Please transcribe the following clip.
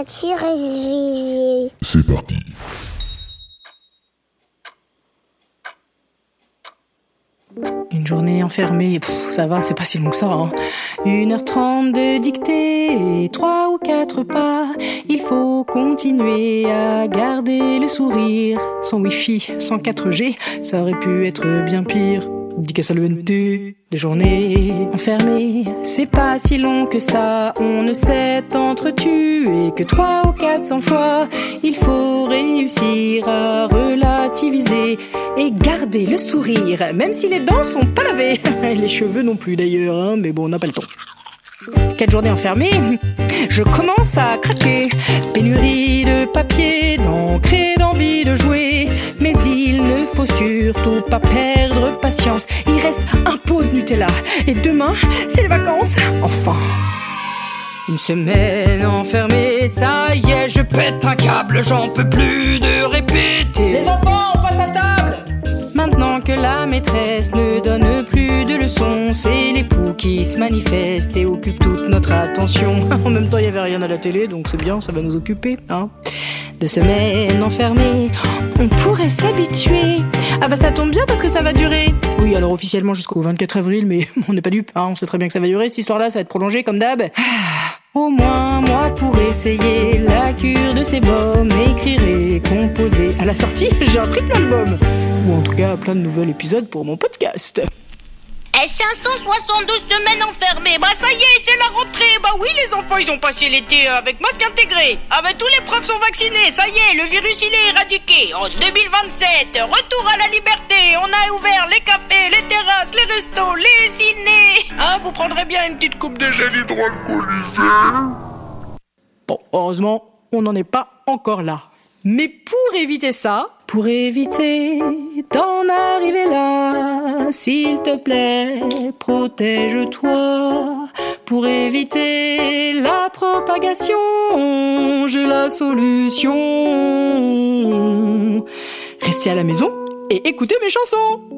Et C'est parti. Une journée enfermée, pff, ça va, c'est pas si long que ça. Hein. 1h30 de dictée et 3 ou 4 pas. Il faut continuer à garder le sourire. Sans wifi, sans 4G, ça aurait pu être bien pire. Des journées enfermées, c'est pas si long que ça. On ne s'est entretué que trois ou quatre cents fois. Il faut réussir à relativiser et garder le sourire, même si les dents sont pas lavées. les cheveux non plus d'ailleurs, hein, mais bon, on n'a pas le temps. Quatre journées enfermées, je commence à craquer. Pénurie de papier, d'encre d'envie de jouer. Mais il ne faut surtout pas perdre patience. Il reste un pot de Nutella. Et demain, c'est les vacances. Enfin. Une semaine enfermée, ça y est, je pète un câble, j'en peux plus de répéter. Les enfants, on passe à table que la maîtresse ne donne plus de leçons, c'est l'époux qui se manifeste et occupe toute notre attention. en même temps, il n'y avait rien à la télé, donc c'est bien, ça va nous occuper, hein. De semaines enfermées, on pourrait s'habituer. Ah bah ça tombe bien parce que ça va durer. Oui, alors officiellement jusqu'au 24 avril, mais on n'est pas dupe, hein, on sait très bien que ça va durer, cette histoire-là, ça va être prolongé comme d'hab. Au moins, moi, pour essayer la cure de ces bombes, écrire et composer. La sortie, j'ai un triple album. Ou en tout cas, plein de nouveaux épisodes pour mon podcast. Et 572 semaines enfermées. Bah ça y est, c'est la rentrée. Bah oui, les enfants, ils ont passé l'été avec masque intégré. Ah bah tous les profs sont vaccinés. Ça y est, le virus il est éradiqué. En 2027, retour à la liberté. On a ouvert les cafés, les terrasses, les restos, les ciné. Ah, vous prendrez bien une petite coupe de gel hydroalcoolisé. Bon, heureusement, on n'en est pas encore là. Mais pour éviter ça, pour éviter d'en arriver là, s'il te plaît, protège-toi. Pour éviter la propagation, j'ai la solution. Restez à la maison et écoutez mes chansons.